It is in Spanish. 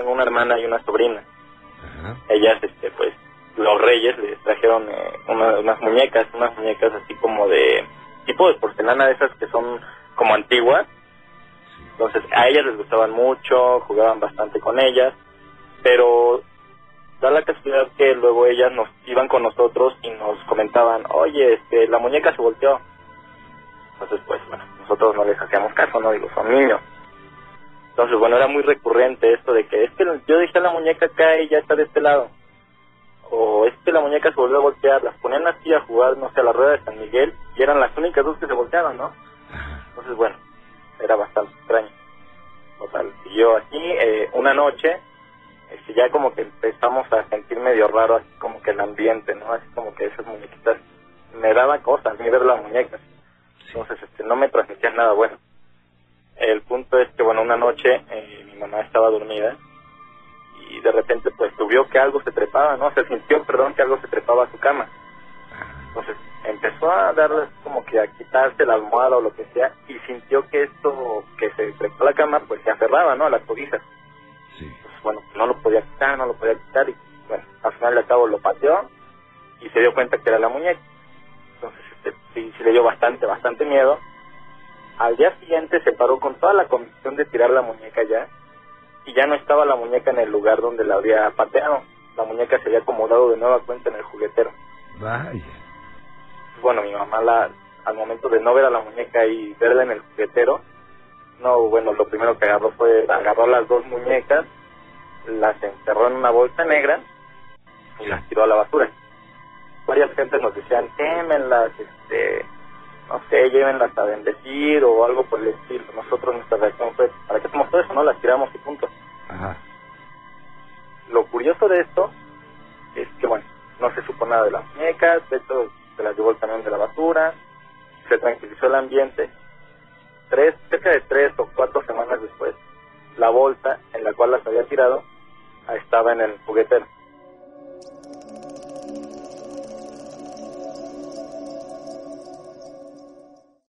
tengo una hermana y una sobrina. Ellas, este, pues, los reyes les trajeron eh, unas muñecas, unas muñecas así como de tipo de porcelana de esas que son como antiguas. Entonces a ellas les gustaban mucho, jugaban bastante con ellas, pero da la casualidad que luego ellas nos iban con nosotros y nos comentaban, oye, este, la muñeca se volteó. Entonces, pues, bueno, nosotros no les hacíamos caso, ¿no? Digo, son niños. Entonces, bueno, era muy recurrente esto de que es que yo dejé la muñeca acá y ya está de este lado. O es que la muñeca se volvió a voltear. Las ponían así a jugar, no sé, a la rueda de San Miguel y eran las únicas dos que se volteaban, ¿no? Entonces, bueno, era bastante extraño. Total, yo aquí eh, una noche, este, ya como que empezamos a sentir medio raro, así como que el ambiente, ¿no? Así como que esas muñequitas me daba cosas, ni ver las muñecas. Entonces, este, no me transmitían nada bueno. El punto es que, bueno, una noche eh, mi mamá estaba dormida y de repente, pues, vio que algo se trepaba, ¿no? Se sintió, perdón, que algo se trepaba a su cama. Entonces, empezó a darle como que a quitarse la almohada o lo que sea y sintió que esto que se trepó a la cama, pues, se aferraba, ¿no? A las cobijas. Sí. Pues, bueno, no lo podía quitar, no lo podía quitar y, bueno, al final de cabo lo pateó y se dio cuenta que era la muñeca. Entonces, este, sí, sí le dio bastante, bastante miedo al día siguiente se paró con toda la convicción de tirar la muñeca ya y ya no estaba la muñeca en el lugar donde la había pateado. La muñeca se había acomodado de nueva cuenta en el juguetero. Vaya. Bueno, mi mamá la, al momento de no ver a la muñeca y verla en el juguetero, no, bueno, lo primero que agarró fue, agarró las dos muñecas, las encerró en una bolsa negra y las tiró a la basura. Varias gentes nos decían, quémenlas, este, no sé, llévenlas a bendecir o algo por el estilo. Nosotros nuestra reacción fue, ¿para qué hacemos todo eso? No, las tiramos y punto. Ajá. Lo curioso de esto es que, bueno, no se supo nada de las muñecas, de hecho se las llevó el camión de la basura, se tranquilizó el ambiente. Tres, cerca de tres o cuatro semanas después, la bolsa en la cual las había tirado estaba en el juguetero.